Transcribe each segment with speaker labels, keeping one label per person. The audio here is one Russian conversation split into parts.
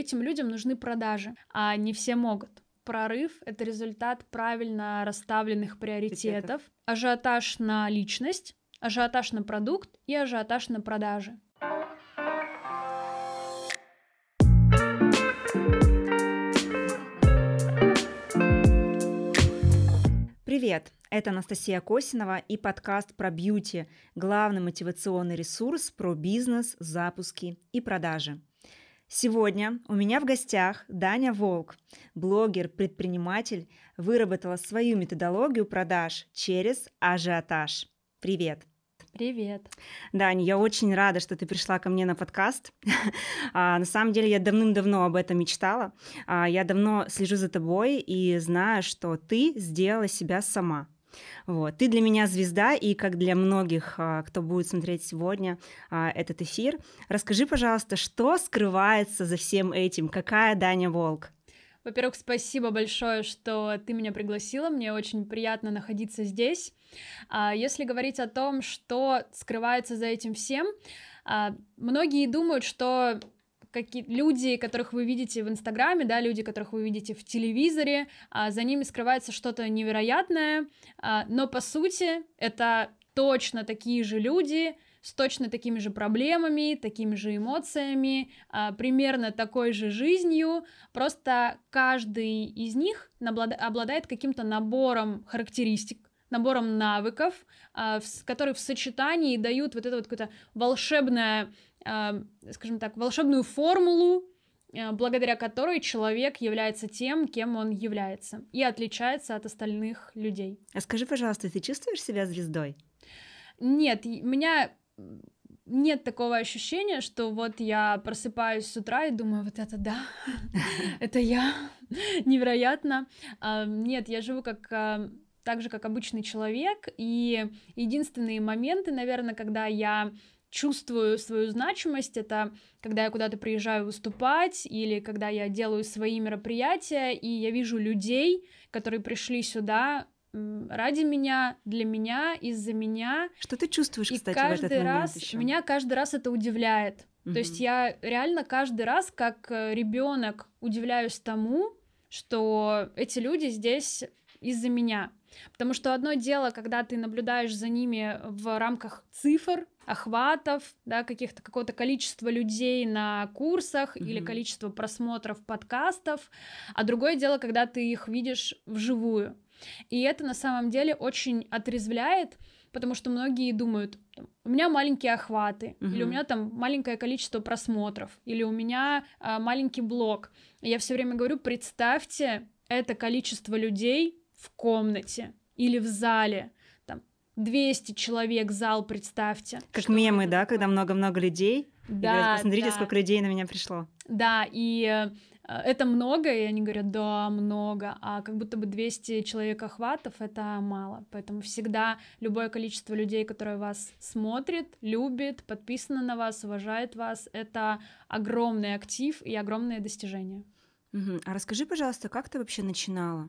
Speaker 1: этим людям нужны продажи, а не все могут. Прорыв — это результат правильно расставленных приоритетов, ажиотаж на личность, ажиотаж на продукт и ажиотаж на продажи.
Speaker 2: Привет! Это Анастасия Косинова и подкаст про бьюти, главный мотивационный ресурс про бизнес, запуски и продажи. Сегодня у меня в гостях Даня Волк, блогер, предприниматель, выработала свою методологию продаж через ажиотаж. Привет!
Speaker 1: Привет.
Speaker 2: Дань, я очень рада, что ты пришла ко мне на подкаст. а, на самом деле я давным-давно об этом мечтала. А, я давно слежу за тобой и знаю, что ты сделала себя сама. Вот. Ты для меня звезда, и как для многих, а, кто будет смотреть сегодня а, этот эфир, расскажи, пожалуйста, что скрывается за всем этим? Какая Даня Волк?
Speaker 1: Во-первых, спасибо большое, что ты меня пригласила. Мне очень приятно находиться здесь. А, если говорить о том, что скрывается за этим всем, многие думают, что какие люди, которых вы видите в Инстаграме, да, люди, которых вы видите в телевизоре, а, за ними скрывается что-то невероятное, а, но по сути это точно такие же люди, с точно такими же проблемами, такими же эмоциями, а, примерно такой же жизнью, просто каждый из них обладает каким-то набором характеристик, набором навыков, которые в сочетании дают вот это вот какое-то волшебное скажем так, волшебную формулу, э, благодаря которой человек является тем, кем он является, и отличается от остальных людей.
Speaker 2: А скажи, пожалуйста, ты чувствуешь себя звездой?
Speaker 1: Нет, у меня нет такого ощущения, что вот я просыпаюсь с утра и думаю, вот это да, это я, невероятно. Нет, я живу как так же, как обычный человек, и единственные моменты, наверное, когда я чувствую свою значимость, это когда я куда-то приезжаю выступать или когда я делаю свои мероприятия, и я вижу людей, которые пришли сюда ради меня, для меня, из-за меня.
Speaker 2: Что ты чувствуешь,
Speaker 1: и
Speaker 2: кстати,
Speaker 1: каждый
Speaker 2: в этот
Speaker 1: раз
Speaker 2: еще?
Speaker 1: меня каждый раз это удивляет. Угу. То есть я реально каждый раз, как э, ребенок, удивляюсь тому, что эти люди здесь из-за меня. Потому что одно дело, когда ты наблюдаешь за ними в рамках цифр, охватов, да, каких-то какого-то количества людей на курсах mm-hmm. или количество просмотров подкастов, а другое дело, когда ты их видишь вживую. И это на самом деле очень отрезвляет, потому что многие думают, у меня маленькие охваты, uh-huh. или у меня там маленькое количество просмотров, или у меня а, маленький блог. И я все время говорю, представьте это количество людей в комнате или в зале. Там 200 человек зал, представьте.
Speaker 2: Как мемы, да, когда много-много людей.
Speaker 1: Да,
Speaker 2: говорят, Посмотрите,
Speaker 1: да.
Speaker 2: сколько людей на меня пришло.
Speaker 1: Да, и э, это много, и они говорят, да, много, а как будто бы 200 человек охватов — это мало, поэтому всегда любое количество людей, которое вас смотрит, любит, подписано на вас, уважает вас, это огромный актив и огромное достижение.
Speaker 2: Угу. А расскажи, пожалуйста, как ты вообще начинала?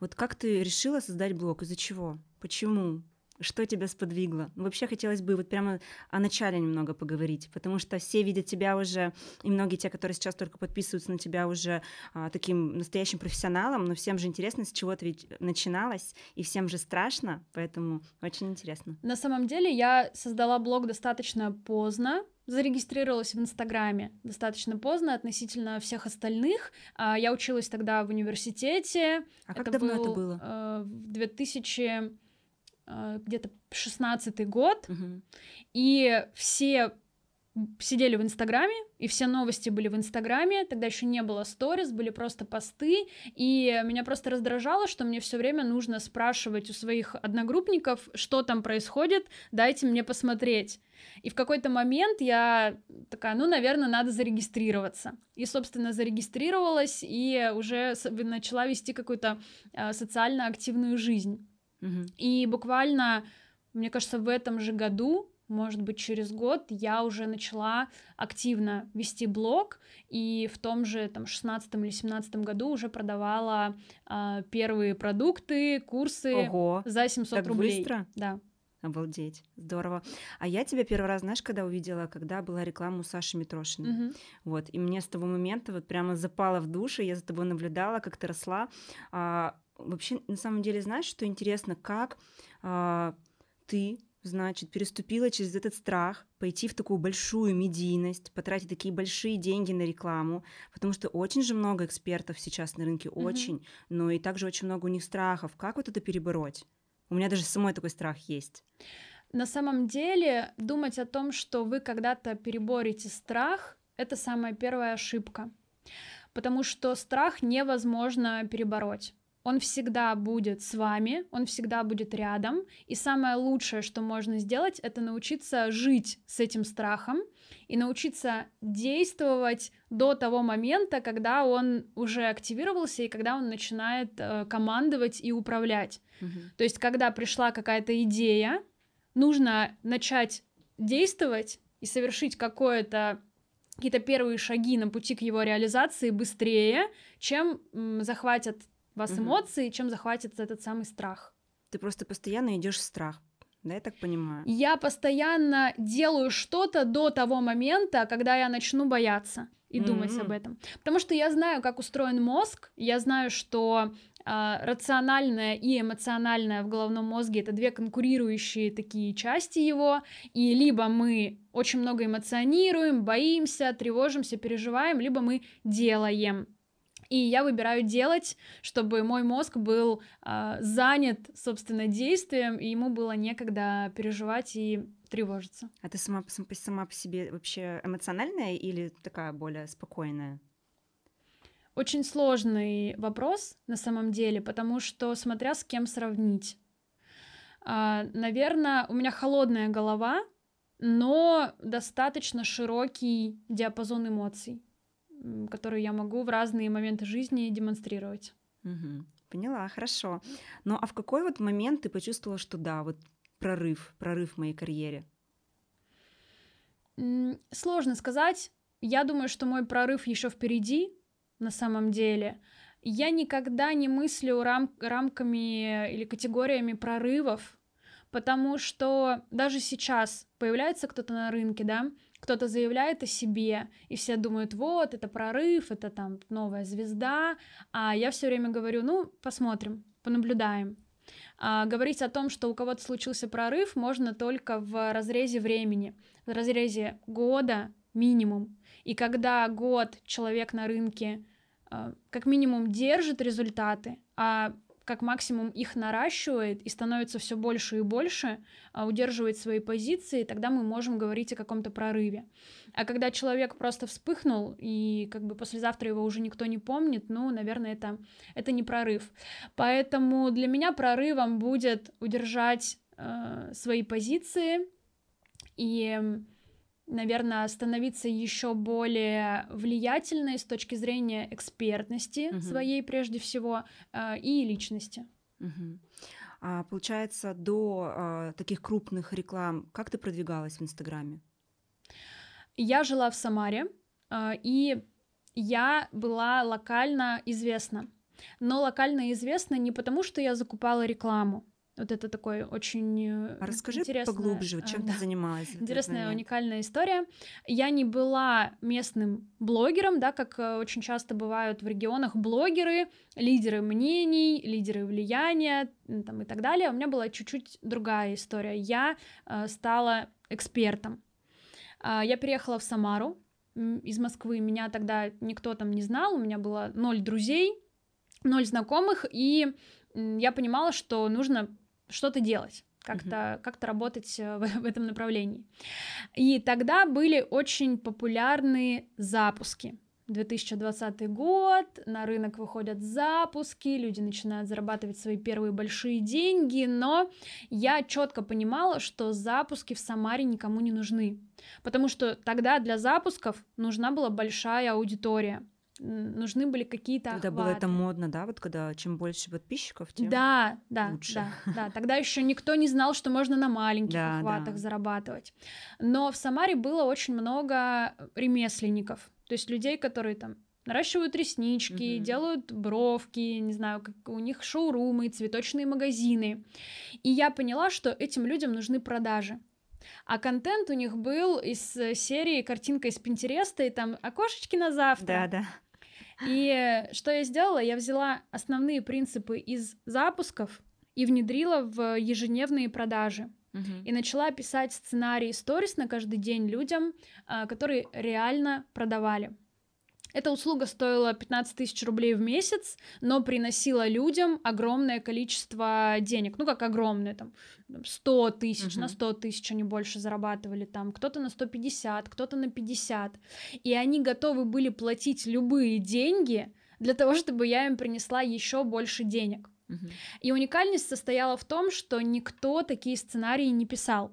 Speaker 2: Вот как ты решила создать блог? Из-за чего? Почему? Что тебя сподвигло? Ну, вообще хотелось бы вот прямо о начале немного поговорить, потому что все видят тебя уже, и многие те, которые сейчас только подписываются на тебя уже а, таким настоящим профессионалом, но всем же интересно, с чего ты ведь начиналась, и всем же страшно, поэтому очень интересно.
Speaker 1: На самом деле я создала блог достаточно поздно, зарегистрировалась в Инстаграме достаточно поздно относительно всех остальных. А, я училась тогда в университете.
Speaker 2: А как давно
Speaker 1: был,
Speaker 2: это было?
Speaker 1: Э, в 2000 э, где-то 16 год, угу. и все сидели в Инстаграме, и все новости были в Инстаграме, тогда еще не было сторис, были просто посты, и меня просто раздражало, что мне все время нужно спрашивать у своих одногруппников, что там происходит, дайте мне посмотреть. И в какой-то момент я такая, ну, наверное, надо зарегистрироваться. И, собственно, зарегистрировалась и уже начала вести какую-то э, социально активную жизнь. Угу. И буквально, мне кажется, в этом же году может быть, через год я уже начала активно вести блог, и в том же там 16 или 17 году уже продавала э, первые продукты, курсы
Speaker 2: Ого,
Speaker 1: за 700
Speaker 2: так
Speaker 1: рублей.
Speaker 2: Быстро?
Speaker 1: Да.
Speaker 2: Обалдеть, здорово. А я тебя первый раз, знаешь, когда увидела, когда была реклама у Саши Митрошиной.
Speaker 1: Мгм.
Speaker 2: Вот, и мне с того момента вот прямо запало в душу, я за тобой наблюдала, как ты росла. А, вообще, на самом деле, знаешь, что интересно, как а, ты, значит, переступила через этот страх, пойти в такую большую медийность, потратить такие большие деньги на рекламу, потому что очень же много экспертов сейчас на рынке,
Speaker 1: Мгм.
Speaker 2: очень, но и также очень много у них страхов. Как вот это перебороть? У меня даже самой такой страх есть.
Speaker 1: На самом деле, думать о том, что вы когда-то переборете страх, это самая первая ошибка. Потому что страх невозможно перебороть. Он всегда будет с вами, он всегда будет рядом. И самое лучшее, что можно сделать, это научиться жить с этим страхом и научиться действовать до того момента, когда он уже активировался и когда он начинает э, командовать и управлять.
Speaker 2: Мгм.
Speaker 1: То есть, когда пришла какая-то идея, нужно начать действовать и совершить какое-то какие-то первые шаги на пути к его реализации быстрее, чем м, захватят вас
Speaker 2: Мгм.
Speaker 1: эмоции, чем захватит этот самый страх.
Speaker 2: Ты просто постоянно идешь в страх. Да, я так понимаю.
Speaker 1: Я постоянно делаю что-то до того момента, когда я начну бояться и думать
Speaker 2: М.
Speaker 1: об этом. Потому что я знаю, как устроен мозг, я знаю, что а, рациональное и эмоциональное в головном мозге это две конкурирующие такие части его, и либо мы очень много эмоционируем, боимся, тревожимся, переживаем, либо мы делаем. И я выбираю делать, чтобы мой мозг был а, занят, собственно, действием, и ему было некогда переживать и тревожиться.
Speaker 2: А ты сама, сама по себе вообще эмоциональная или такая более спокойная?
Speaker 1: Очень сложный вопрос на самом деле, потому что смотря с кем сравнить. Наверное, у меня холодная голова, но достаточно широкий диапазон эмоций, м, которые я могу в разные моменты жизни демонстрировать.
Speaker 2: Мгм. Поняла, хорошо. Ну а в какой вот момент ты почувствовала, что да, вот прорыв, прорыв в моей карьере?
Speaker 1: Сложно сказать. Я думаю, что мой прорыв еще впереди, на самом деле. Я никогда не мыслю рам- рамками или категориями прорывов, потому что даже сейчас появляется кто-то на рынке, да, кто-то заявляет о себе, и все думают, вот, это прорыв, это там новая звезда, а я все время говорю, ну, посмотрим, понаблюдаем. А, говорить о том, что у кого-то случился прорыв, можно только в разрезе времени, в разрезе года минимум. И когда год человек на рынке а, как минимум держит результаты, а как максимум их наращивает и становится все больше и больше, а, удерживает свои позиции, тогда мы можем говорить о каком-то прорыве. А когда человек просто вспыхнул, и как бы послезавтра его уже никто не помнит, ну, наверное, это, это не прорыв. Поэтому для меня прорывом будет удержать э, свои позиции и, наверное, становиться еще более влиятельной с точки зрения экспертности
Speaker 2: Мгм.
Speaker 1: своей прежде всего э, и личности.
Speaker 2: Мгм. А получается, до а, таких крупных реклам, как ты продвигалась в Инстаграме?
Speaker 1: Я жила в Самаре, э, и я была локально известна. Но локально известна не потому, что я закупала рекламу. Вот это такой очень э,
Speaker 2: А расскажи
Speaker 1: интересная,
Speaker 2: поглубже, вот
Speaker 1: э,
Speaker 2: чем
Speaker 1: да,
Speaker 2: ты занималась.
Speaker 1: Интересная, уникальная история. Я не была местным блогером, да, как э, очень часто бывают в регионах блогеры, лидеры мнений, лидеры влияния там, и так далее. У меня была чуть-чуть другая история. Я стала экспертом. А, Я переехала в Самару из Москвы. Меня тогда никто там не знал. У меня было ноль друзей, ноль знакомых. И я понимала, что нужно что-то делать, как-то как работать э, в, в этом направлении. И тогда были очень популярны запуски. 2020 год, на рынок выходят запуски, люди начинают зарабатывать свои первые большие деньги, но я четко понимала, что запуски в Самаре никому не нужны, потому что тогда для запусков нужна была большая аудитория, нужны были какие-то
Speaker 2: Тогда было
Speaker 1: охваты.
Speaker 2: это модно, да, вот когда чем больше подписчиков, тем...
Speaker 1: Да, да,
Speaker 2: лучше.
Speaker 1: да, да. Тогда еще никто не знал, что можно на маленьких
Speaker 2: Да,
Speaker 1: охватах
Speaker 2: да.
Speaker 1: зарабатывать. Но в Самаре было очень много ремесленников, то есть людей, которые там наращивают реснички, угу. делают бровки, не знаю, как у них шоурумы, цветочные магазины. И я поняла, что этим людям нужны продажи. А контент у них был из э, серии картинка из Пинтереста и там окошечки на завтра.
Speaker 2: Да, да.
Speaker 1: И что я сделала? Я взяла основные принципы из запусков и внедрила в ежедневные продажи. И начала писать сценарий сторис на каждый день людям, а, которые реально продавали. Эта услуга стоила 15 тысяч рублей в месяц, но приносила людям огромное количество денег. Ну, как огромное, там, 100 тысяч, uh-huh. на 100 тысяч они больше зарабатывали, там, кто-то на 150, кто-то на 50. И они готовы были платить любые деньги для того, чтобы я им принесла еще больше денег. Uh-huh. И уникальность состояла в том, что никто такие сценарии не писал.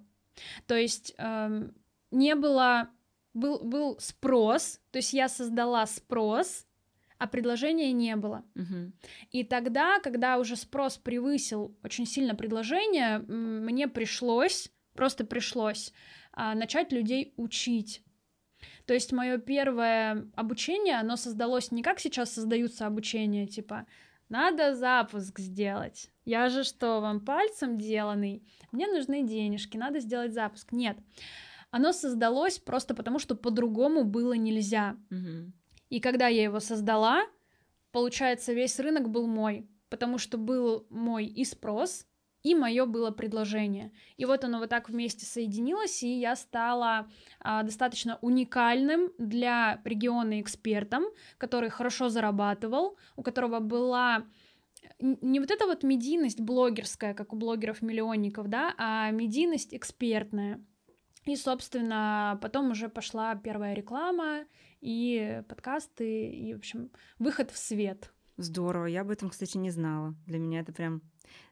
Speaker 1: То есть эм, не было был, был спрос, то есть я создала спрос, а предложения не было.
Speaker 2: Угу.
Speaker 1: И тогда, когда уже спрос превысил очень сильно предложение, мне пришлось, просто пришлось а, начать людей учить. То есть мое первое обучение, оно создалось не как сейчас создаются обучения, типа надо запуск сделать. Я же что, вам пальцем деланный? Мне нужны денежки, надо сделать запуск. Нет. Оно создалось просто потому, что по-другому было нельзя.
Speaker 2: Угу.
Speaker 1: И когда я его создала, получается, весь рынок был мой, потому что был мой и спрос, и мое было предложение. И вот оно вот так вместе соединилось, и я стала а, достаточно уникальным для региона экспертом, который хорошо зарабатывал, у которого была не вот эта вот медийность блогерская, как у блогеров-миллионников, да, а медийность экспертная. И, собственно, потом уже пошла первая реклама и подкасты, и, в общем, выход в свет.
Speaker 2: Здорово, я об этом, кстати, не знала. Для меня это прям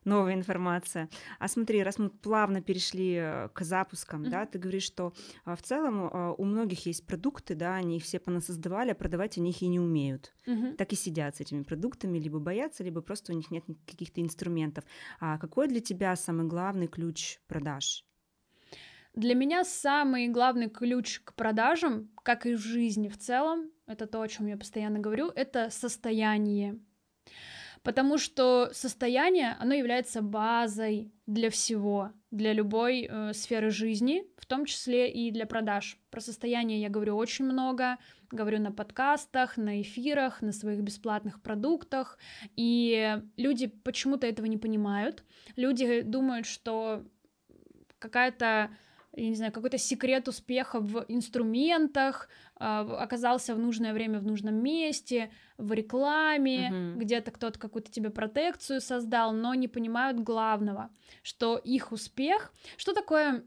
Speaker 2: новая информация. А смотри, раз мы плавно перешли э, к запускам, mm-hmm. да, ты говоришь, что а, в целом а, у многих есть продукты, да, они их все понасоздавали, а продавать они их и не умеют.
Speaker 1: Mm-hmm.
Speaker 2: Так и сидят с этими продуктами, либо боятся, либо просто у них нет каких-то инструментов. А какой для тебя самый главный ключ продаж?
Speaker 1: Для меня самый главный ключ к продажам, как и в жизни в целом, это то, о чем я постоянно говорю, это состояние. Потому что состояние, оно является базой для всего, для любой э, сферы жизни, в том числе и для продаж. Про состояние я говорю очень много, говорю на подкастах, на эфирах, на своих бесплатных продуктах, и люди почему-то этого не понимают. Люди думают, что какая-то я не знаю, какой-то секрет успеха в инструментах, а, оказался в нужное время в нужном месте, в рекламе, uh-huh. где-то кто-то какую-то тебе протекцию создал, но не понимают главного, что их успех, что такое,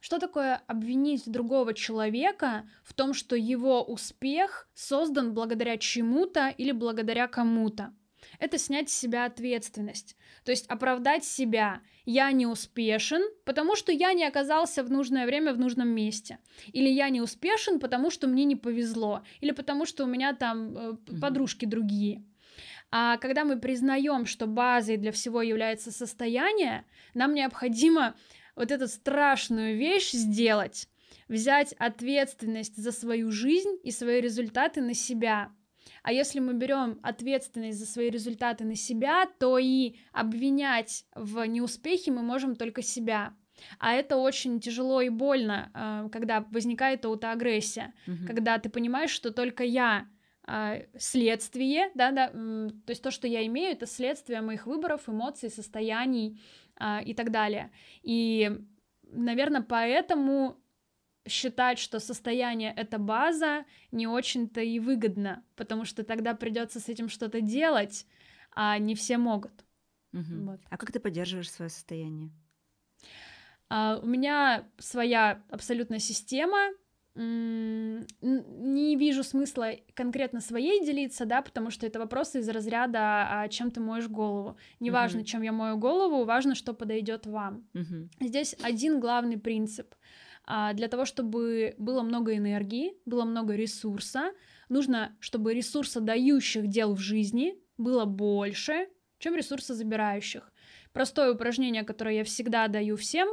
Speaker 1: что такое обвинить другого человека в том, что его успех создан благодаря чему-то или благодаря кому-то это снять с себя ответственность. То есть оправдать себя. Я не успешен, потому что я не оказался в нужное время в нужном месте. Или я не успешен, потому что мне не повезло. Или потому что у меня там э, подружки другие. А когда мы признаем, что базой для всего является состояние, нам необходимо вот эту страшную вещь сделать, взять ответственность за свою жизнь и свои результаты на себя, а если мы берем ответственность за свои результаты на себя, то и обвинять в неуспехе мы можем только себя. А это очень тяжело и больно, э, когда возникает аутоагрессия, угу. когда ты понимаешь, что только я э, следствие, да, да, то есть то, что я имею, это следствие моих выборов, эмоций, состояний э, и так далее. И, наверное, поэтому считать, что состояние это база, не очень-то и выгодно, потому что тогда придется с этим что-то делать, а не все могут.
Speaker 2: Угу. Вот. А как ты поддерживаешь свое состояние?
Speaker 1: А, у меня своя абсолютно система. Не вижу смысла конкретно своей делиться, да, потому что это вопросы из разряда а чем ты моешь голову. Неважно, uh чем я мою голову, важно, что подойдет вам.
Speaker 2: uh
Speaker 1: Здесь один главный принцип. А, для того, чтобы было много энергии, было много ресурса, нужно, чтобы ресурсодающих дел в жизни было больше, чем ресурсозабирающих. Простое упражнение, которое я всегда даю всем.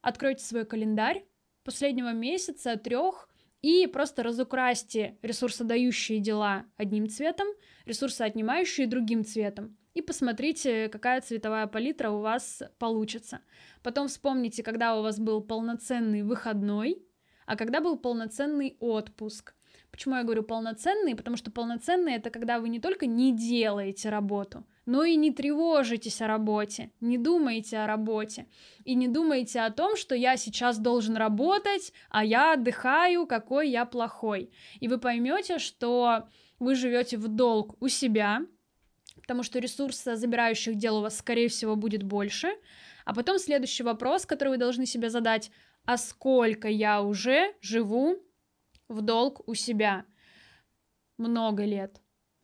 Speaker 1: Откройте свой календарь последнего месяца, трех, и просто разукрасьте ресурсодающие дела одним цветом, ресурсоотнимающие другим цветом. И посмотрите, какая цветовая палитра у вас получится. Потом вспомните, когда у вас был полноценный выходной, а когда был полноценный отпуск. Почему я говорю полноценный? Потому что полноценный это когда вы не только не делаете работу, но и не тревожитесь о работе, не думаете о работе и не думаете о том, что я сейчас должен работать, а я отдыхаю, какой я плохой. И вы поймете, что вы живете в долг у себя, потому что ресурса забирающих дел у вас, скорее всего, будет больше. А потом следующий вопрос, который вы должны себе задать, а сколько я уже живу в долг у себя? Много лет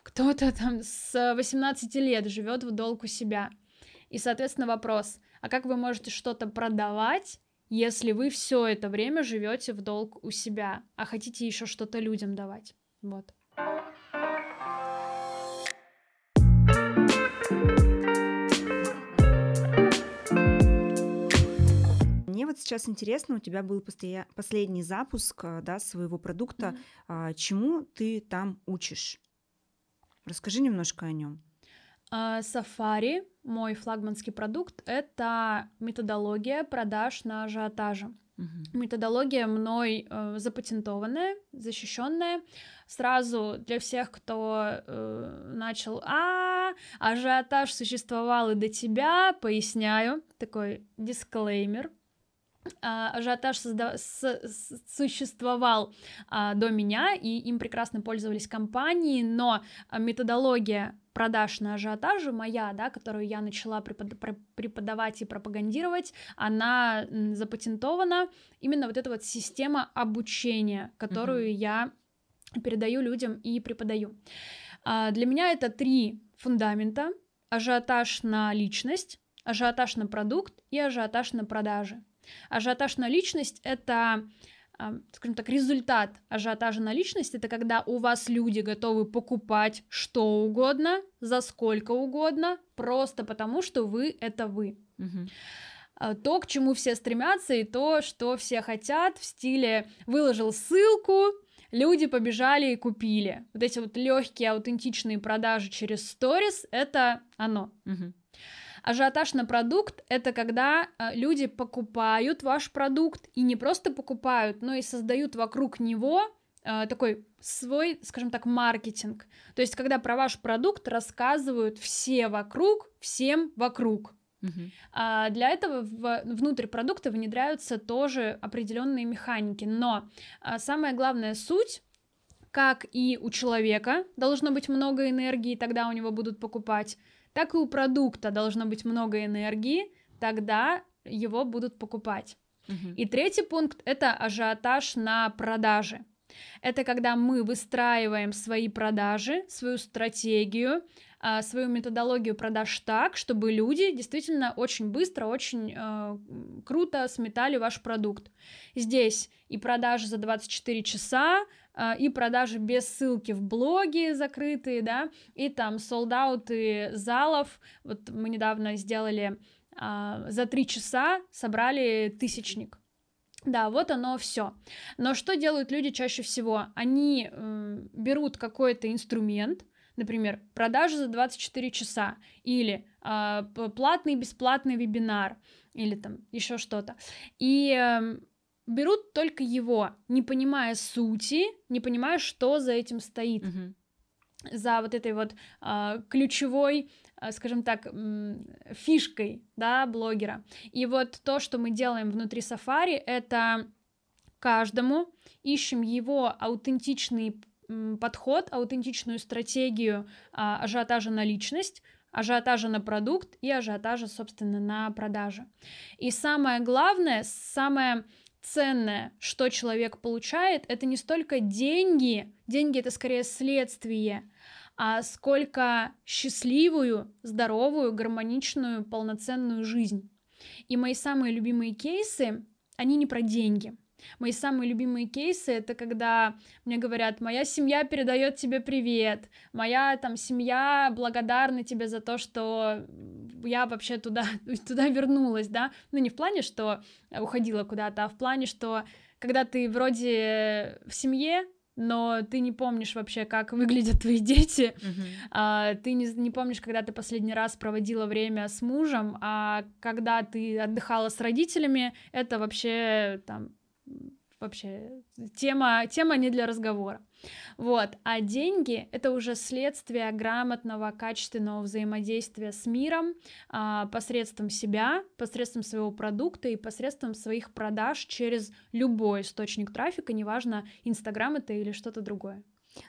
Speaker 1: кто-то там с 18 лет живет в долг у себя. И, соответственно, вопрос, а как вы можете что-то продавать, если вы все это время живете в долг у себя, а хотите еще что-то людям давать? Вот.
Speaker 2: Мне вот сейчас интересно, у тебя был постоя... последний запуск да, своего продукта. Mm-hmm. Чему ты там учишь? Расскажи немножко о нем.
Speaker 1: Сафари, мой флагманский продукт, это методология продаж на ажиотаже. Угу. Методология мной э, запатентованная, защищенная. Сразу для всех, кто э, начал, а ажиотаж существовал и до тебя, поясняю, такой дисклеймер. А, ажиотаж созда... с... существовал а, до меня, и им прекрасно пользовались компании, но методология продаж на ажиотаже моя, да, которую я начала препод... преподавать и пропагандировать, она запатентована. Именно вот эта вот система обучения, которую mm-hmm. я передаю людям и преподаю. А, для меня это три фундамента. Ажиотаж на личность, ажиотаж на продукт и ажиотаж на продажи. Ажиотаж на личность — это скажем так, результат ажиотажа на личность это когда у вас люди готовы покупать что угодно, за сколько угодно, просто потому что вы это вы. Угу. То, к чему все стремятся, и то, что все хотят, в стиле выложил ссылку, люди побежали и купили. Вот эти вот легкие аутентичные продажи через сторис это оно. Угу. Ажиотаж на продукт — это когда э, люди покупают ваш продукт и не просто покупают, но и создают вокруг него э, такой свой, скажем так, маркетинг. То есть, когда про ваш продукт рассказывают все вокруг, всем вокруг. Uh-huh. А для этого в, внутрь продукта внедряются тоже определенные механики. Но а, самая главная суть как и у человека должно быть много энергии, тогда у него будут покупать, так и у продукта должно быть много энергии, тогда его будут покупать. Угу. И третий пункт это ажиотаж на продаже. Это когда мы выстраиваем свои продажи, свою стратегию, а, свою методологию продаж так, чтобы люди действительно очень быстро, очень э, круто сметали ваш продукт. Здесь и продажи за 24 часа, и продажи без ссылки в блоге закрытые, да, и там солдауты залов. Вот мы недавно сделали а, за три часа собрали тысячник. Да, вот оно все. Но что делают люди чаще всего? Они э, берут какой-то инструмент, например, продажи за 24 часа, или э, платный бесплатный вебинар, или там еще что-то. И э, берут только его, не понимая сути, не понимая, что за этим стоит. Угу. За вот этой вот э, ключевой, э, скажем так, э, фишкой, да, блогера. И вот то, что мы делаем внутри Safari, это каждому ищем его аутентичный подход, аутентичную стратегию а, ажиотажа на личность, ажиотажа на продукт и ажиотажа, собственно, на продажи. И самое главное, самое ценное, что человек получает, это не столько деньги, деньги это скорее следствие, а сколько счастливую, здоровую, гармоничную, полноценную жизнь. И мои самые любимые кейсы, они не про деньги – Мои самые любимые кейсы это когда мне говорят, моя семья передает тебе привет, моя там семья благодарна тебе за то, что я вообще туда, туда вернулась, да, ну не в плане, что уходила куда-то, а в плане, что когда ты вроде в семье, но ты не помнишь вообще, как выглядят твои дети, uh-huh. а, ты не, не помнишь, когда ты последний раз проводила время с мужем, а когда ты отдыхала с родителями, это вообще там вообще тема, тема не для разговора. Вот. А деньги — это уже следствие грамотного, качественного взаимодействия с миром а, посредством себя, посредством своего продукта и посредством своих продаж через любой источник трафика, неважно, Инстаграм это или что-то другое.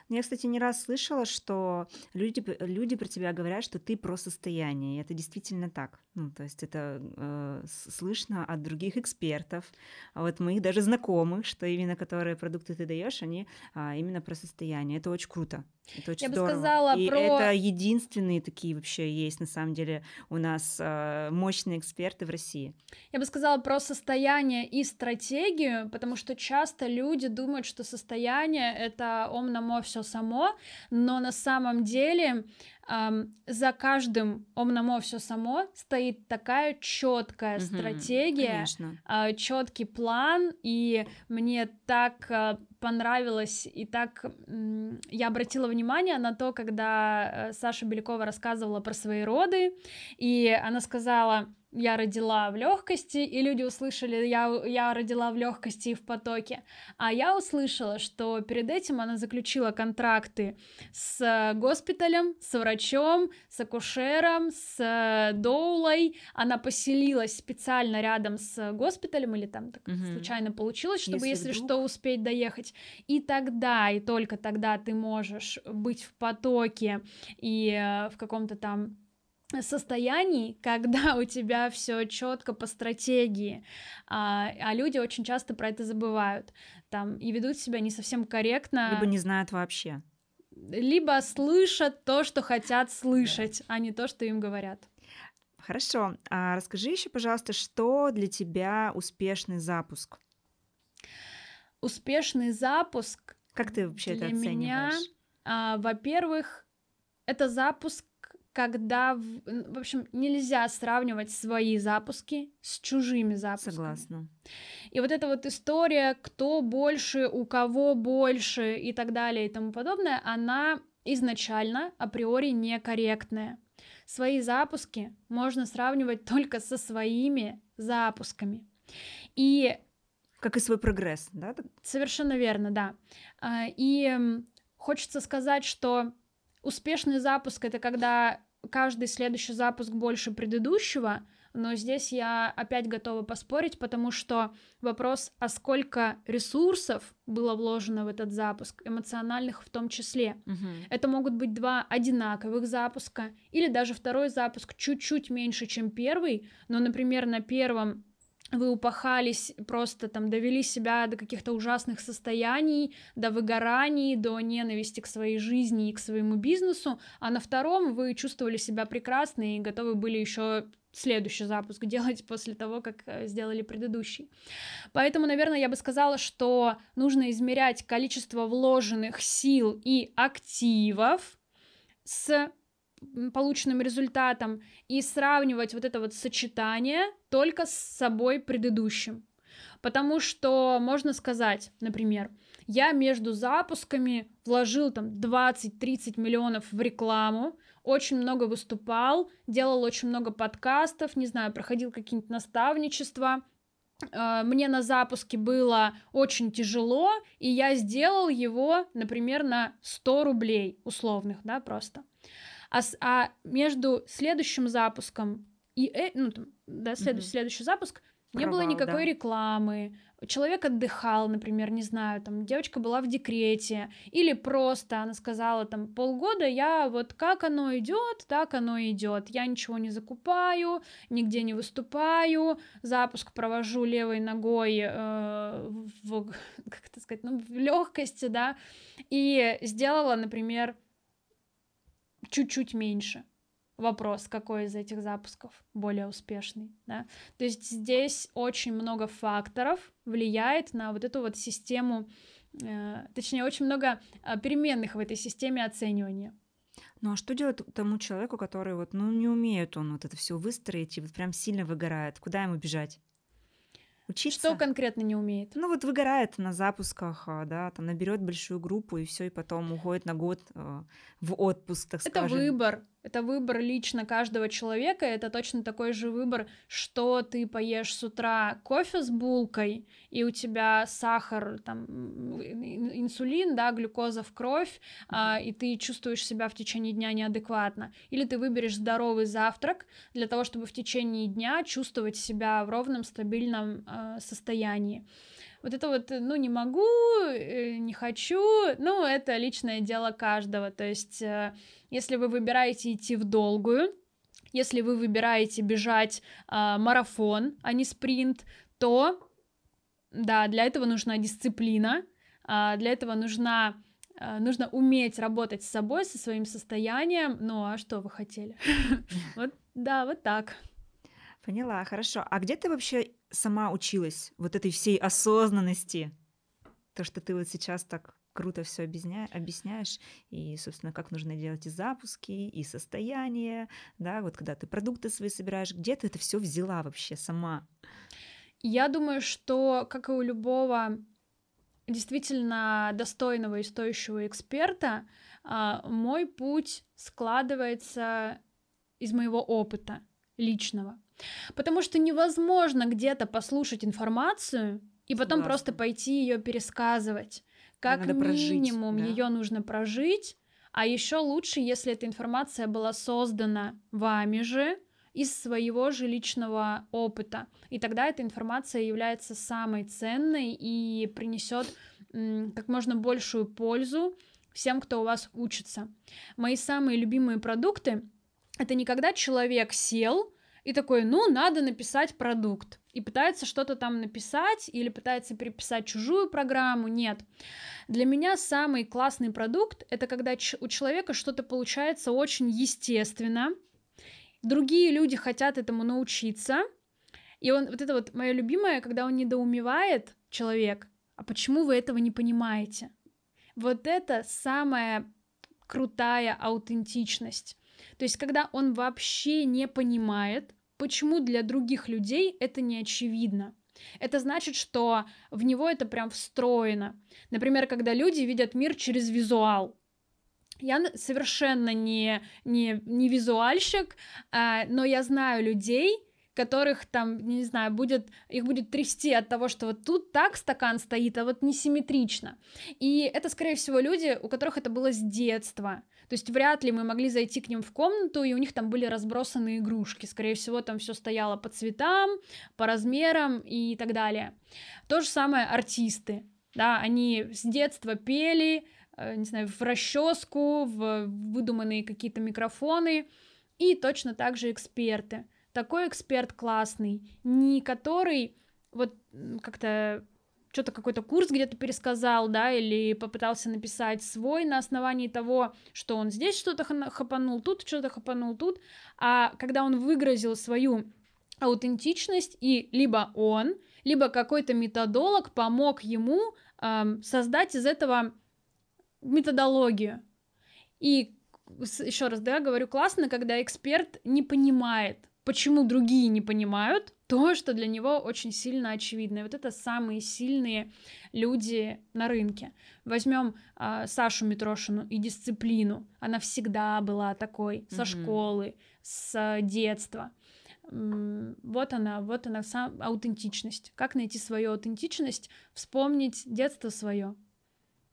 Speaker 2: Ну, я, кстати, не раз слышала, что люди, люди про тебя говорят, что ты про состояние. И это действительно так. Ну, то есть это э, слышно от других экспертов, а вот моих даже знакомых, что именно которые продукты ты даешь, они а, именно про состояние. Это очень круто. Это очень
Speaker 1: Я
Speaker 2: здорово.
Speaker 1: бы сказала
Speaker 2: и
Speaker 1: про...
Speaker 2: это единственные такие вообще есть, на самом деле, у нас э, мощные эксперты в России.
Speaker 1: Я бы сказала про состояние и стратегию, потому что часто люди думают, что состояние — это ом намо все само, но на самом деле эм, за каждым ом намо все само стоит такая четкая угу, стратегия, э, четкий план, и мне так э, понравилось и так э, я обратила внимание на то, когда э, Саша Белякова рассказывала про свои роды, и она сказала я родила в легкости, и люди услышали, я, я родила в легкости и в потоке. А я услышала, что перед этим она заключила контракты с госпиталем, с врачом, с акушером, с доулой. Она поселилась специально рядом с госпиталем, или там так угу. случайно получилось, чтобы, если, если что, успеть доехать. И тогда, и только тогда ты можешь быть в потоке и э, в каком-то там состояний, когда у тебя все четко по стратегии, а, а люди очень часто про это забывают, там и ведут себя не совсем корректно,
Speaker 2: либо не знают вообще,
Speaker 1: либо слышат то, что хотят слышать, а не то, что им говорят.
Speaker 2: Хорошо, а расскажи еще, пожалуйста, что для тебя успешный запуск?
Speaker 1: Успешный запуск.
Speaker 2: Как ты вообще для это оцениваешь? Меня,
Speaker 1: а, во-первых, это запуск когда, в общем, нельзя сравнивать свои запуски с чужими запусками.
Speaker 2: Согласна.
Speaker 1: И вот эта вот история, кто больше, у кого больше и так далее и тому подобное, она изначально априори некорректная. Свои запуски можно сравнивать только со своими запусками. И
Speaker 2: как и свой прогресс, да?
Speaker 1: Совершенно верно, да. А, и хочется сказать, что Успешный запуск это когда каждый следующий запуск больше предыдущего, но здесь я опять готова поспорить, потому что вопрос, а сколько ресурсов было вложено в этот запуск, эмоциональных в том числе. Угу. Это могут быть два одинаковых запуска, или даже второй запуск чуть-чуть меньше, чем первый, но, например, на первом вы упахались, просто там довели себя до каких-то ужасных состояний, до выгораний, до ненависти к своей жизни и к своему бизнесу, а на втором вы чувствовали себя прекрасно и готовы были еще следующий запуск делать после того, как э, сделали предыдущий. Поэтому, наверное, я бы сказала, что нужно измерять количество вложенных сил и активов с полученным результатом и сравнивать вот это вот сочетание только с собой предыдущим. Потому что можно сказать, например, я между запусками вложил там 20-30 миллионов в рекламу, очень много выступал, делал очень много подкастов, не знаю, проходил какие-нибудь наставничества, э, мне на запуске было очень тяжело, и я сделал его, например, на 100 рублей условных, да, просто. А, а между следующим запуском и э, ну, там, да, следующий, mm-hmm. следующий запуск не Провал, было никакой да. рекламы. Человек отдыхал, например, не знаю, там девочка была в декрете, или просто она сказала там полгода я вот как оно идет, так оно идет. Я ничего не закупаю, нигде не выступаю, запуск провожу левой ногой э, в, как это сказать, ну, в легкости, да, и сделала, например, чуть-чуть меньше. Вопрос, какой из этих запусков более успешный, да? То есть здесь очень много факторов влияет на вот эту вот систему, э, точнее, очень много э, переменных в этой системе оценивания.
Speaker 2: Ну а что делать тому человеку, который вот, ну, не умеет он вот это все выстроить и вот прям сильно выгорает? Куда ему бежать? Учиться.
Speaker 1: Что конкретно не умеет?
Speaker 2: Ну вот выгорает на запусках, а, да, там наберет большую группу и все, и потом уходит на год э, в отпуск, так
Speaker 1: это
Speaker 2: скажем.
Speaker 1: выбор. Это выбор лично каждого человека. Это точно такой же выбор, что ты поешь с утра кофе с булкой, и у тебя сахар, там, инсулин, да, глюкоза в кровь, mm-hmm. и ты чувствуешь себя в течение дня неадекватно. Или ты выберешь здоровый завтрак для того, чтобы в течение дня чувствовать себя в ровном, стабильном э, состоянии. Вот это вот, ну, не могу, э, не хочу, ну, это личное дело каждого. То есть, э, если вы выбираете идти в долгую, если вы выбираете бежать э, марафон, а не спринт, то, да, для этого нужна дисциплина, э, для этого нужна нужно уметь работать с собой, со своим состоянием. Ну, а что вы хотели? Вот, да, вот так.
Speaker 2: Поняла, хорошо. А где ты вообще сама училась вот этой всей осознанности? То, что ты вот сейчас так круто все объясня... объясняешь, и, собственно, как нужно делать и запуски, и состояние, да, вот когда ты продукты свои собираешь, где ты это все взяла вообще сама?
Speaker 1: Я думаю, что, как и у любого действительно достойного и стоящего эксперта, а, мой путь складывается из моего опыта личного. Потому что невозможно где-то послушать информацию и потом Согласна. просто пойти ее пересказывать. Как минимум да? ее нужно прожить, а еще лучше, если эта информация была создана вами же из своего же личного опыта. И тогда эта информация является самой ценной и принесет как можно большую пользу всем, кто у вас учится. Мои самые любимые продукты это не когда человек сел, и такой, ну, надо написать продукт. И пытается что-то там написать или пытается переписать чужую программу. Нет. Для меня самый классный продукт — это когда у человека что-то получается очень естественно, другие люди хотят этому научиться, и он, вот это вот мое любимое, когда он недоумевает, человек, а почему вы этого не понимаете? Вот это самая крутая аутентичность. То есть, когда он вообще не понимает, почему для других людей это не очевидно. Это значит, что в него это прям встроено. Например, когда люди видят мир через визуал. Я совершенно не, не, не визуальщик, э, но я знаю людей, которых там, не знаю, будет, их будет трясти от того, что вот тут так стакан стоит, а вот несимметрично. И это, скорее всего, люди, у которых это было с детства. То есть вряд ли мы могли зайти к ним в комнату, и у них там были разбросаны игрушки. Скорее всего, там все стояло по цветам, по размерам и так далее. То же самое артисты. Да, они с детства пели, э, не знаю, в расческу, в выдуманные какие-то микрофоны, и точно так же эксперты. Такой эксперт классный, не который вот как-то что-то какой-то курс где-то пересказал, да, или попытался написать свой на основании того, что он здесь что-то хапанул, тут что-то хапанул, тут, а когда он выгрузил свою аутентичность, и либо он, либо какой-то методолог помог ему эм, создать из этого методологию. И еще раз, да, говорю, классно, когда эксперт не понимает, почему другие не понимают, то, что для него очень сильно очевидно. И вот это самые сильные люди на рынке. Возьмем э, Сашу Митрошину и дисциплину. Она всегда была такой, со mm-hmm. школы, с детства. Вот она, вот она, сам, аутентичность. Как найти свою аутентичность? Вспомнить детство свое.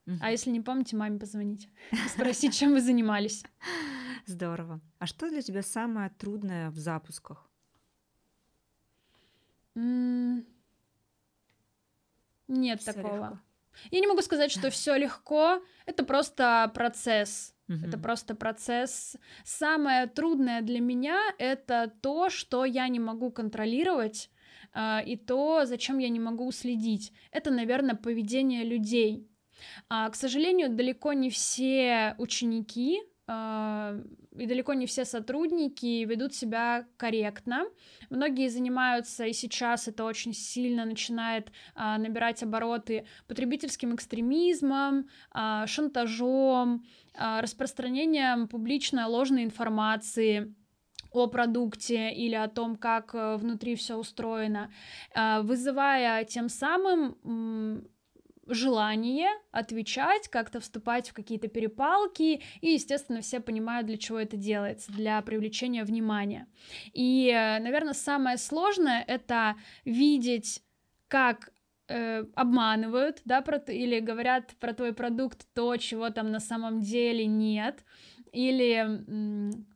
Speaker 1: Mm-hmm. А если не помните, маме позвонить, спросить, чем вы занимались.
Speaker 2: Здорово. А что для тебя самое трудное в запусках?
Speaker 1: Нет всё такого. Легко. Я не могу сказать, что все легко. Это просто процесс. Угу. Это просто процесс. Самое трудное для меня это то, что я не могу контролировать, э, и то, зачем я не могу следить. Это, наверное, поведение людей. А, к сожалению, далеко не все ученики и далеко не все сотрудники ведут себя корректно. Многие занимаются, и сейчас это очень сильно начинает а, набирать обороты потребительским экстремизмом, а, шантажом, а, распространением публично ложной информации о продукте или о том, как э, внутри все устроено, а, вызывая тем самым желание отвечать, как-то вступать в какие-то перепалки, и, естественно, все понимают, для чего это делается, для привлечения внимания. И, э, наверное, самое сложное — это видеть, как э, обманывают, да, про, или говорят про твой продукт то, чего там на самом деле нет, или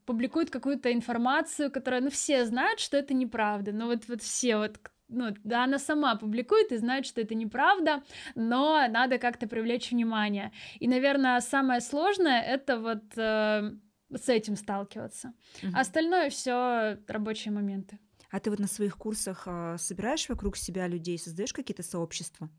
Speaker 1: публикуют какую-то информацию, которая, ну, все знают, что это неправда, но вот, вот все вот, ну, да, она сама публикует и знает, что это неправда, но надо как-то привлечь внимание. И, наверное, самое сложное это вот э, с этим сталкиваться. Угу. Остальное все рабочие моменты.
Speaker 2: А ты вот на своих курсах э, собираешь вокруг себя людей, создаешь какие-то сообщества?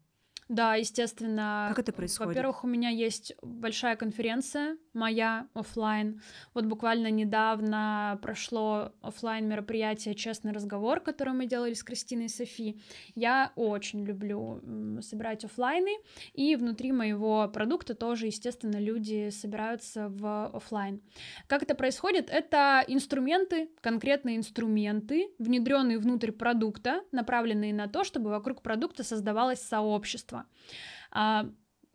Speaker 1: Да, естественно.
Speaker 2: Как это происходит?
Speaker 1: Во-первых, у меня есть большая конференция, моя офлайн. Вот буквально недавно прошло офлайн мероприятие «Честный разговор», которое мы делали с Кристиной и Софи. Я очень люблю собирать офлайны, и внутри моего продукта тоже, естественно, люди собираются в офлайн. Как это происходит? Это инструменты, конкретные инструменты, внедренные внутрь продукта, направленные на то, чтобы вокруг продукта создавалось сообщество. А,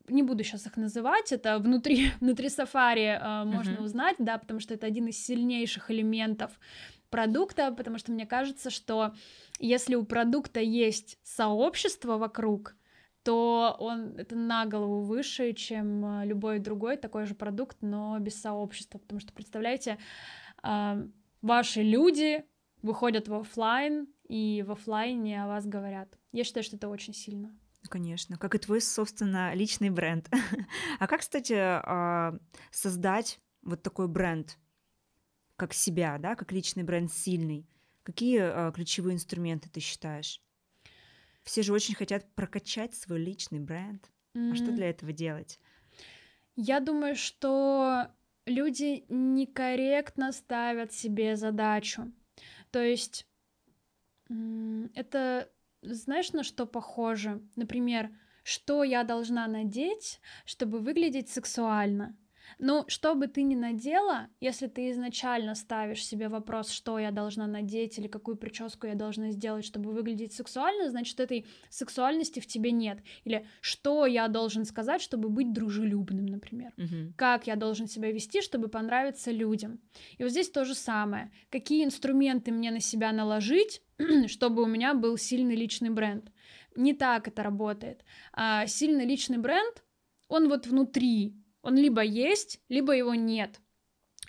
Speaker 1: не буду сейчас их называть, это внутри, внутри сафари а, можно uh-huh. узнать, да, потому что это один из сильнейших элементов продукта, потому что мне кажется, что если у продукта есть сообщество вокруг, то он это на голову выше, чем а, любой другой такой же продукт, но без сообщества, потому что представляете, а, ваши люди выходят в офлайн и в офлайне о вас говорят. Я считаю, что это очень сильно.
Speaker 2: Конечно, как и твой, собственно, личный бренд. а как, кстати, а, создать вот такой бренд, как себя, да, как личный бренд сильный? Какие а, ключевые инструменты ты считаешь? Все же очень хотят прокачать свой личный бренд. Mm-hmm. А что для этого делать?
Speaker 1: Я думаю, что люди некорректно ставят себе задачу. То есть это знаешь, на что похоже? Например, что я должна надеть, чтобы выглядеть сексуально? Ну, что бы ты ни надела, если ты изначально ставишь себе вопрос, что я должна надеть или какую прическу я должна сделать, чтобы выглядеть сексуально, значит, этой сексуальности в тебе нет. Или что я должен сказать, чтобы быть дружелюбным, например.
Speaker 2: Угу.
Speaker 1: Как я должен себя вести, чтобы понравиться людям. И вот здесь то же самое. Какие инструменты мне на себя наложить, чтобы у меня был сильный личный бренд. Не так это работает. А сильный личный бренд, он вот внутри, он либо есть, либо его нет.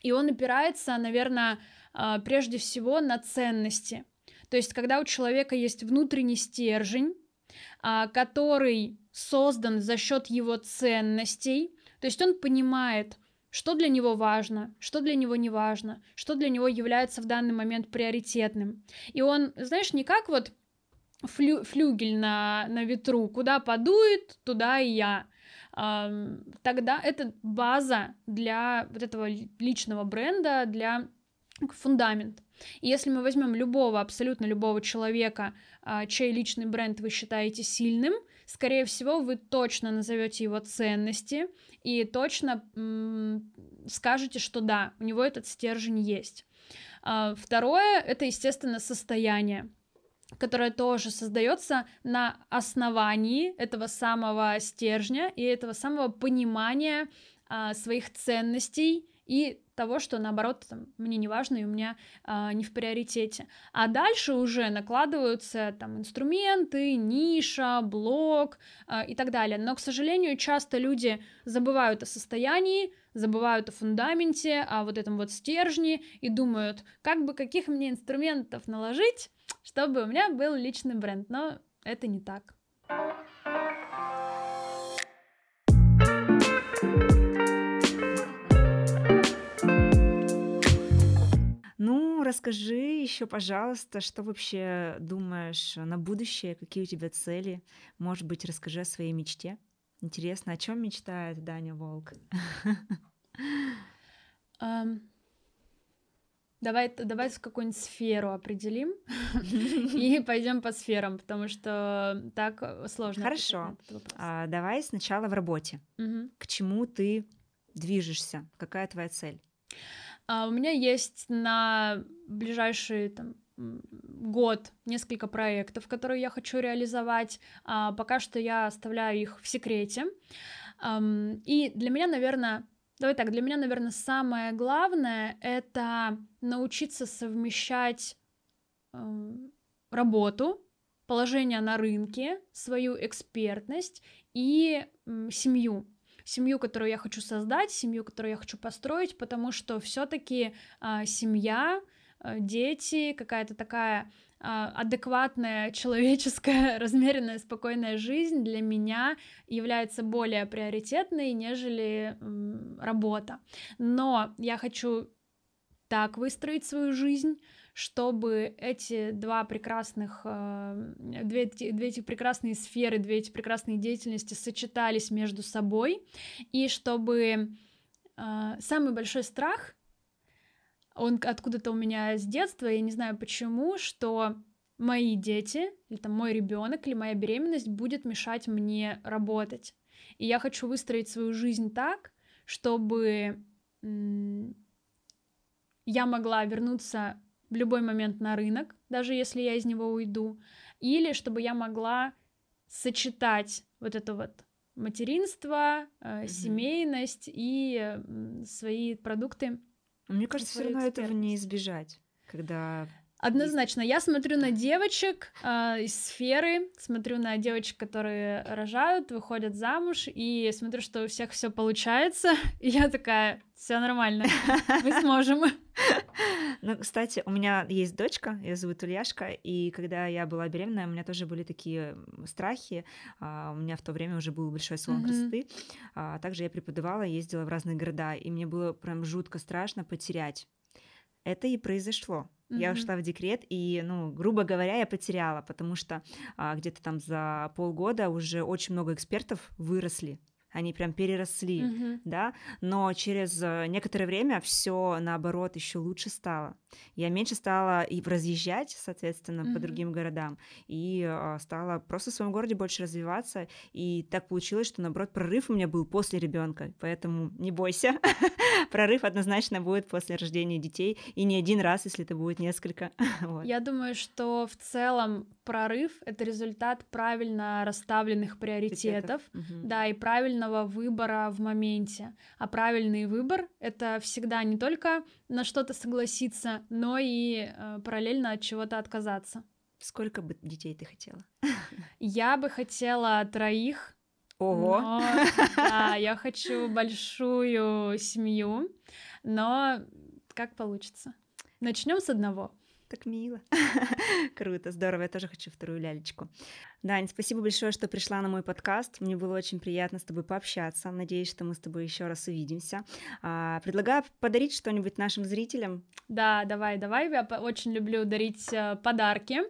Speaker 1: И он опирается, наверное, а, прежде всего на ценности. То есть, когда у человека есть внутренний стержень, а, который создан за счет его ценностей, то есть он понимает, что для него важно, что для него не важно, что для него является в данный момент приоритетным. И он, знаешь, не как вот флю, флюгель на, на ветру, куда подует, туда и я. Тогда это база для вот этого личного бренда, для фундамент. Если мы возьмем любого, абсолютно любого человека, э, чей личный бренд вы считаете сильным, скорее всего, вы точно назовете его ценности и точно скажете, что да, у него этот стержень есть. А, второе это, естественно, состояние которое тоже создается на основании этого самого стержня и этого самого понимания а, своих ценностей и того, что наоборот там, мне не важно и у меня а, не в приоритете. А дальше уже накладываются там инструменты, ниша, блок а, и так далее. Но, к сожалению, часто люди забывают о состоянии, забывают о фундаменте, о вот этом вот стержне и думают, как бы каких мне инструментов наложить, чтобы у меня был личный бренд. Но это не так.
Speaker 2: Расскажи еще, пожалуйста, что вообще думаешь на будущее, какие у тебя цели? Может быть, расскажи о своей мечте. Интересно, о чем мечтает Даня Волк?
Speaker 1: Um, давай, давай в какую-нибудь сферу определим и пойдем по сферам, потому что так сложно.
Speaker 2: Хорошо. А, давай сначала в работе. К чему ты движешься? Какая твоя цель?
Speaker 1: А, у меня есть на ближайший там, год несколько проектов, которые я хочу реализовать. А, пока что я оставляю их в секрете. И для меня, наверное, давай так, для меня, наверное, самое главное это научиться совмещать работу, положение на рынке, свою экспертность и семью семью, которую я хочу создать, семью, которую я хочу построить, потому что все-таки э, семья, э, дети, какая-то такая э, адекватная, человеческая, размеренная, спокойная жизнь для меня является более приоритетной, нежели э, работа. Но я хочу так выстроить свою жизнь, чтобы эти два прекрасных, э, две, две эти прекрасные сферы, две эти прекрасные деятельности сочетались между собой, и чтобы э, самый большой страх, он откуда-то у меня с детства, я не знаю почему, что мои дети, или там мой ребенок, или моя беременность будет мешать мне работать. И я хочу выстроить свою жизнь так, чтобы я могла вернуться в любой момент на рынок, даже если я из него уйду, или чтобы я могла сочетать вот это вот материнство, угу. семейность и э, свои продукты.
Speaker 2: Мне кажется, все равно этого не избежать, когда
Speaker 1: Однозначно. Я смотрю на девочек э, из сферы, смотрю на девочек, которые рожают, выходят замуж, и смотрю, что у всех все получается. И я такая, все нормально, мы сможем.
Speaker 2: Ну, кстати, у меня есть дочка, ее зовут Ульяшка, и когда я была беременная, у меня тоже были такие страхи. А, у меня в то время уже был большой салон mm-hmm. красоты. А, также я преподавала, ездила в разные города, и мне было прям жутко страшно потерять. Это и произошло. Mm-hmm. Я ушла в декрет, и, ну, грубо говоря, я потеряла, потому что а, где-то там за полгода уже очень много экспертов выросли они прям переросли, mm-hmm. да, но через э, некоторое время все наоборот еще лучше стало. Я меньше стала и разъезжать, соответственно, mm-hmm. по другим городам, и э, стала просто в своем городе больше развиваться, и так получилось, что наоборот прорыв у меня был после ребенка, поэтому не бойся, прорыв однозначно будет после рождения детей, и не один раз, если это будет несколько.
Speaker 1: вот. Я думаю, что в целом прорыв это результат правильно расставленных приоритетов, угу. да, и правильного выбора в моменте. А правильный выбор это всегда не только на что-то согласиться, но и э, параллельно от чего-то отказаться.
Speaker 2: Сколько бы детей ты хотела?
Speaker 1: Я бы хотела троих.
Speaker 2: Ого!
Speaker 1: Но, да, я хочу большую семью, но как получится. Начнем с одного.
Speaker 2: Так мило. Круто, здорово. Я тоже хочу вторую лялечку. Дань, спасибо большое, что пришла на мой подкаст. Мне было очень приятно с тобой пообщаться. Надеюсь, что мы с тобой еще раз увидимся. А, предлагаю подарить что-нибудь нашим зрителям.
Speaker 1: Да, давай, давай. Я очень люблю дарить э, подарки.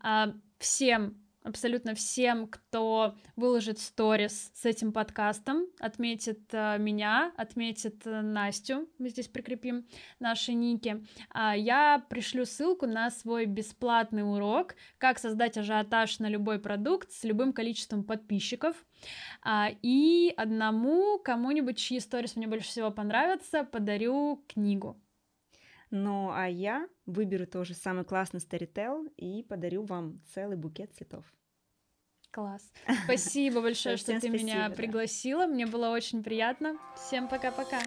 Speaker 1: А, всем абсолютно всем, кто выложит сторис с этим подкастом, отметит э, меня, отметит э, Настю, мы здесь прикрепим наши ники. А я пришлю ссылку на свой бесплатный урок «Как создать ажиотаж на любой продукт с любым количеством подписчиков». А, и одному кому-нибудь, чьи сторис мне больше всего понравятся, подарю книгу.
Speaker 2: Ну, а я выберу тоже самый классный старител и подарю вам целый букет цветов.
Speaker 1: Класс. Спасибо большое, что ты меня пригласила. Мне было очень приятно. Всем пока-пока.